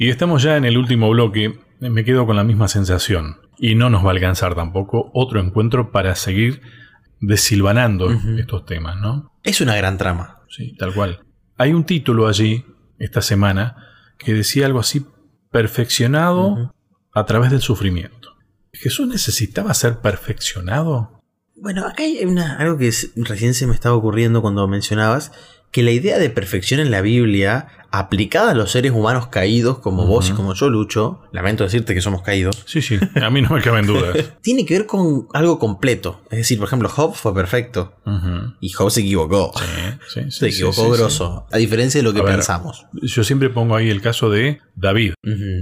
Y estamos ya en el último bloque. Me quedo con la misma sensación. Y no nos va a alcanzar tampoco otro encuentro para seguir desilvanando estos temas, ¿no? Es una gran trama. Sí, tal cual. Hay un título allí, esta semana, que decía algo así, perfeccionado a través del sufrimiento. ¿Jesús necesitaba ser perfeccionado? Bueno, acá hay algo que recién se me estaba ocurriendo cuando mencionabas, que la idea de perfección en la Biblia, aplicada a los seres humanos caídos como vos y como yo, Lucho, lamento decirte que somos caídos. Sí, sí, a mí no me caben dudas. tiene que ver con algo completo. Es decir, por ejemplo, Job fue perfecto y Job se equivocó. Sí, sí, se equivocó grosso, a diferencia de lo que pensamos. yo siempre pongo ahí el caso de David.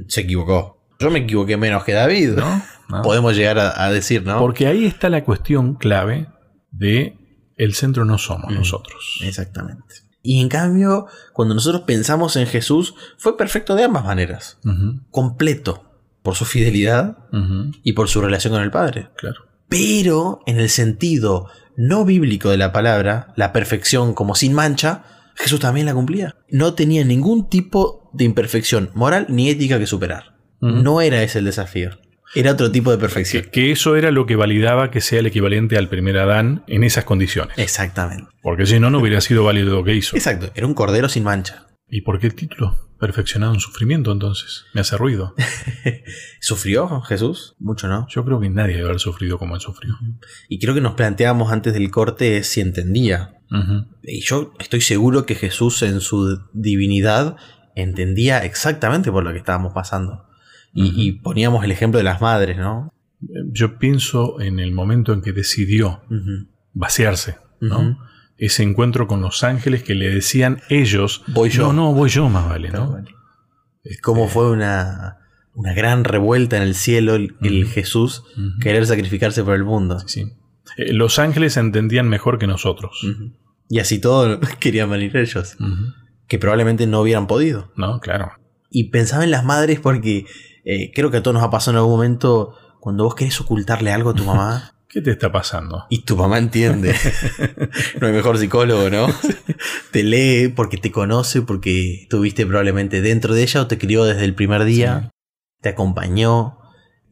Se equivocó. Yo me equivoqué menos que David, ¿no? Podemos llegar a, decir, ¿no? Porque ahí está la cuestión clave de el centro no somos nosotros. Exactamente. Y en cambio, cuando nosotros pensamos en Jesús, fue perfecto de ambas maneras. Completo. Por su fidelidad y por su relación con el Padre. Claro. Pero en el sentido no bíblico de la palabra, la perfección como sin mancha, Jesús también la cumplía. No tenía ningún tipo de imperfección moral ni ética que superar. No era ese el desafío. Era otro tipo de perfección. Que, eso era lo que validaba que sea el equivalente al primer Adán en esas condiciones. Exactamente. Porque si no, no hubiera sido válido lo que hizo. Exacto, era un cordero sin mancha. ¿Y por qué el título? Perfeccionado en sufrimiento, entonces. Me hace ruido. ¿Sufrió Jesús? Mucho, ¿no? Yo creo que nadie debe haber sufrido como él sufrió. Y creo que nos planteábamos antes del corte si entendía. Y yo estoy seguro que Jesús en su divinidad entendía exactamente por lo que estábamos pasando. Y, poníamos el ejemplo de las madres, ¿no? Yo pienso en el momento en que decidió vaciarse, ¿no? Ese encuentro con los ángeles que le decían ellos, voy yo. No, no, voy yo más vale, ¿no? Es como fue una, una, gran revuelta en el cielo el, Jesús querer sacrificarse por el mundo. Sí, eh, los ángeles entendían mejor que nosotros. Y así todo querían venir ellos. Que probablemente no hubieran podido. No, claro. Y pensaba en las madres porque eh, creo que a todos nos ha pasado en algún momento cuando vos querés ocultarle algo a tu mamá. ¿Qué te está pasando? Y tu mamá entiende. no hay mejor psicólogo, ¿no? te lee porque te conoce, porque estuviste probablemente dentro de ella o te crió desde el primer día, te acompañó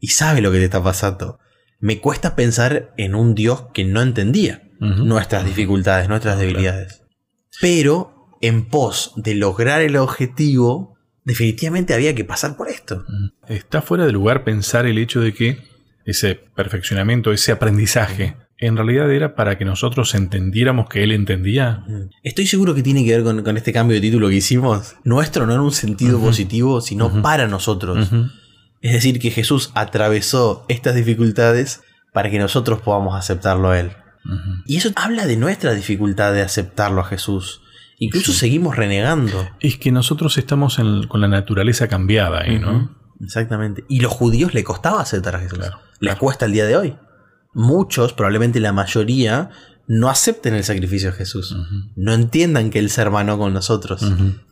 y sabe lo que te está pasando. Me cuesta pensar en un Dios que no entendía nuestras dificultades, nuestras debilidades. Pero en pos de lograr el objetivo, definitivamente había que pasar por esto. Está fuera de lugar pensar el hecho de que ese perfeccionamiento, ese aprendizaje, en realidad era para que nosotros entendiéramos que él entendía. Estoy seguro que tiene que ver con, este cambio de título que hicimos. Nuestro no en un sentido positivo, sino para nosotros. Es decir, que Jesús atravesó estas dificultades para que nosotros podamos aceptarlo a Él. Y eso habla de nuestra dificultad de aceptarlo a Jesús. Incluso seguimos renegando. Es que nosotros estamos con la naturaleza cambiada ahí, ¿no? Exactamente. Y los judíos le costaba aceptar a Jesús. Le cuesta el día de hoy. Muchos, probablemente la mayoría, no acepten el sacrificio de Jesús. No entiendan que Él se hermanó con nosotros,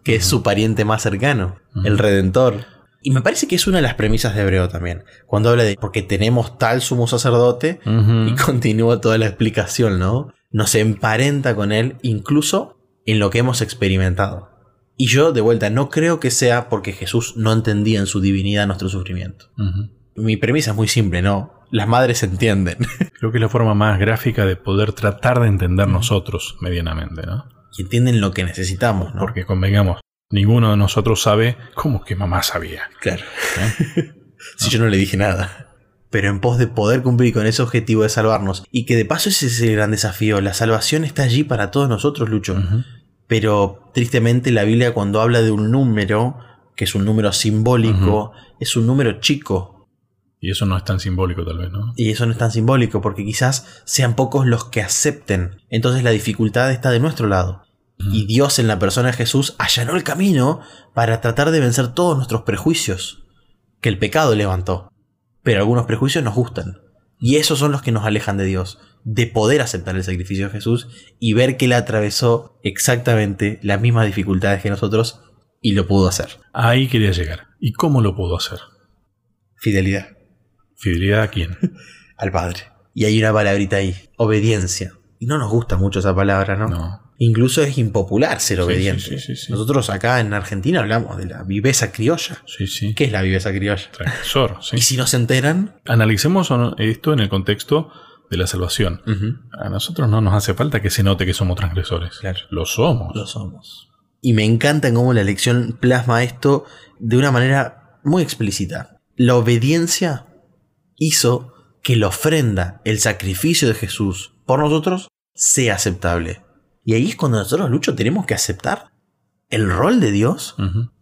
que es su pariente más cercano, el Redentor. Y me parece que es una de las premisas de Hebreo también. Cuando habla de porque tenemos tal sumo sacerdote y continúa toda la explicación, ¿no? Nos emparenta con Él, incluso en lo que hemos experimentado. Y yo, de vuelta, no creo que sea porque Jesús no entendía en su divinidad nuestro sufrimiento. Mi premisa es muy simple, ¿no? Las madres entienden. Creo que es la forma más gráfica de poder tratar de entender nosotros medianamente, ¿no? Y entienden lo que necesitamos, ¿no? Porque convengamos, ninguno de nosotros sabe cómo que mamá sabía. Claro. ¿Eh? si yo no le dije nada pero en pos de poder cumplir con ese objetivo de salvarnos. Y que de paso ese es el gran desafío. La salvación está allí para todos nosotros, Lucho. Pero tristemente la Biblia cuando habla de un número, que es un número simbólico, es un número chico. Y eso no es tan simbólico tal vez, ¿no? Y eso no es tan simbólico porque quizás sean pocos los que acepten. Entonces la dificultad está de nuestro lado. Y Dios en la persona de Jesús allanó el camino para tratar de vencer todos nuestros prejuicios que el pecado levantó. Pero algunos prejuicios nos gustan. Y esos son los que nos alejan de Dios, de poder aceptar el sacrificio de Jesús y ver que Él atravesó exactamente las mismas dificultades que nosotros y lo pudo hacer. Ahí quería llegar. ¿Y cómo lo pudo hacer? Fidelidad. ¿Fidelidad a quién? Al Padre. Y hay una palabrita ahí, obediencia. Y no nos gusta mucho esa palabra, ¿no? No. Incluso es impopular ser obediente. sí, sí. Nosotros acá en Argentina hablamos de la viveza criolla. ¿Qué es la viveza criolla? Transgresor, sí. Y si no se enteran, Analicemos esto en el contexto de la salvación. A nosotros no nos hace falta que se note que somos transgresores. Claro. Lo somos. lo somos. Y me encanta cómo la lección plasma esto de una manera muy explícita. La obediencia hizo que la ofrenda, el sacrificio de Jesús por nosotros, sea aceptable. Y ahí es cuando nosotros, Lucho, tenemos que aceptar el rol de Dios.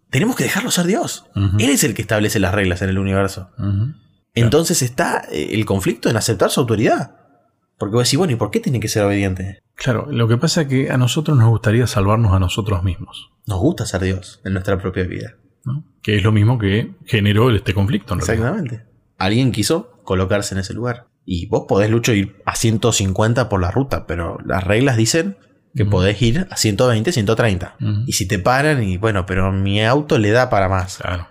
Tenemos que dejarlo ser Dios. Él es el que establece las reglas en el universo. Entonces está eh, el conflicto en aceptar su autoridad. Porque vos decís, bueno, ¿y por qué tiene que ser obediente? Claro, lo que pasa es que a nosotros nos gustaría salvarnos a nosotros mismos. Nos gusta ser Dios en nuestra propia vida. ¿no? Que es lo mismo que generó este conflicto. En realidad. Exactamente. Alguien quiso colocarse en ese lugar. Y vos podés, Lucho, ir a 150 por la ruta, pero las reglas dicen que podés ir a 120, 130. Ujú. Y si te paran y bueno, pero mi auto le da para más. Claro.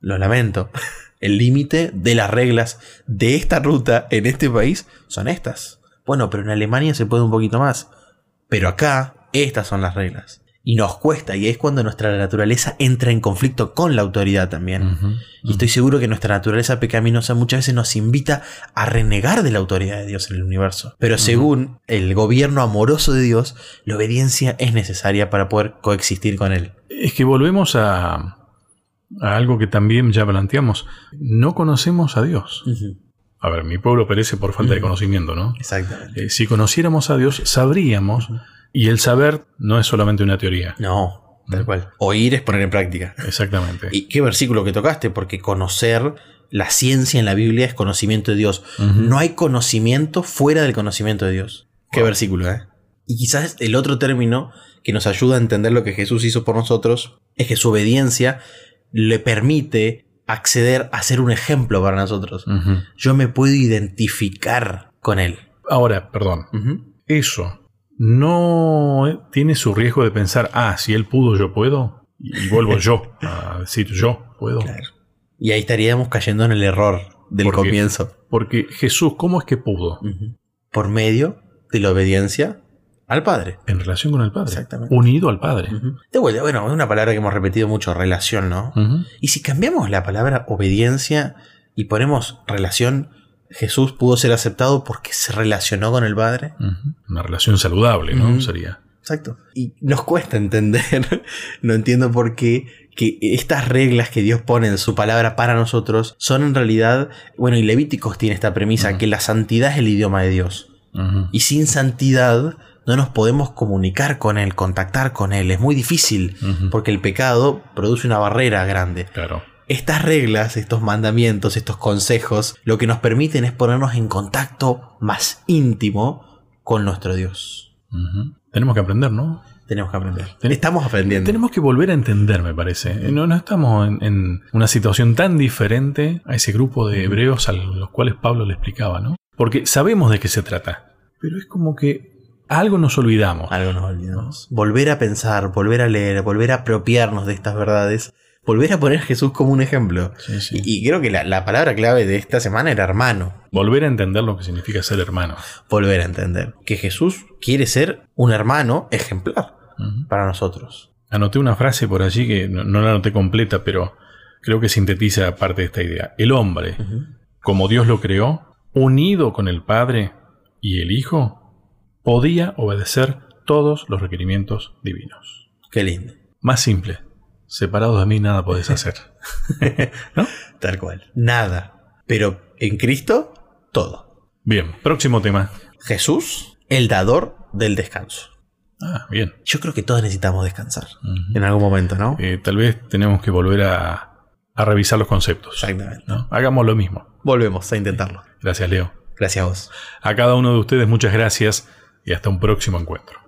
Lo lamento. El límite de las reglas de esta ruta en este país son estas. Bueno, pero en Alemania se puede un poquito más. Pero acá, estas son las reglas. Y nos cuesta, y es cuando nuestra naturaleza entra en conflicto con la autoridad también. Y estoy seguro que nuestra naturaleza pecaminosa muchas veces nos invita a renegar de la autoridad de Dios en el universo. Pero según el gobierno amoroso de Dios, la obediencia es necesaria para poder coexistir con Él. Es que volvemos a, a algo que también ya planteamos. No conocemos a Dios. A ver, mi pueblo perece por falta de conocimiento, ¿no? Exactamente. Eh, si conociéramos a Dios, sabríamos. Y el saber no es solamente una teoría. No, tal cual. Oír es poner en práctica. Exactamente. ¿Y qué versículo que tocaste? Porque conocer la ciencia en la Biblia es conocimiento de Dios. No hay conocimiento fuera del conocimiento de Dios. Qué Wow. versículo, ¿eh? Y quizás el otro término que nos ayuda a entender lo que Jesús hizo por nosotros es que su obediencia le permite acceder a ser un ejemplo para nosotros. Yo me puedo identificar con él. Ahora, perdón. Eso no tiene su riesgo de pensar, ah, si él pudo, yo puedo. Y vuelvo yo a decir, yo puedo. Claro. Y ahí estaríamos cayendo en el error del comienzo. Porque Jesús, ¿cómo es que pudo? Por medio de la obediencia al Padre. En relación con el Padre. Exactamente. Unido al Padre. Ujú. De vuelta, bueno, es una palabra que hemos repetido mucho, relación, ¿no? Y si cambiamos la palabra obediencia y ponemos relación, Jesús pudo ser aceptado porque se relacionó con el Padre. Una relación saludable, ¿no? Sería. Exacto. Y nos cuesta entender, no entiendo por qué, que estas reglas que Dios pone en su palabra para nosotros son en realidad, bueno, y Levíticos tiene esta premisa, que la santidad es el idioma de Dios. Y sin santidad no nos podemos comunicar con Él, contactar con Él. Es muy difícil porque el pecado produce una barrera grande. Claro. Estas reglas, estos mandamientos, estos consejos, lo que nos permiten es ponernos en contacto más íntimo con nuestro Dios. Tenemos que aprender, ¿no? Tenemos que aprender. Estamos aprendiendo. Tenemos que volver a entender, me parece. Eh, No, no estamos en, en una situación tan diferente a ese grupo de hebreos a los cuales Pablo le explicaba, ¿no? Porque sabemos de qué se trata, pero es como que algo nos olvidamos. Algo nos olvidamos. Volver a pensar, volver a leer, volver a apropiarnos de estas verdades, volver a poner a Jesús como un ejemplo. Sí, sí. Y, y creo que la, la palabra clave de esta semana era hermano. Volver a entender lo que significa ser hermano. Volver a entender que Jesús quiere ser un hermano ejemplar para nosotros. Anoté una frase por allí que no, no la anoté completa, pero creo que sintetiza parte de esta idea. El hombre, como Dios lo creó, unido con el Padre y el Hijo, podía obedecer todos los requerimientos divinos. Qué lindo. Más simple, separados de mí nada podés hacer. ¿No? Tal cual. Nada. Pero en Cristo, todo. Bien, próximo tema. Jesús, el dador del descanso. Ah, bien. Yo creo que todos necesitamos descansar. En algún momento, ¿no? Eh, tal vez tenemos que volver a, a revisar los conceptos. Exactamente. ¿no? Hagamos lo mismo. Volvemos a intentarlo. Gracias, Leo. Gracias a vos. A cada uno de ustedes muchas gracias y hasta un próximo encuentro.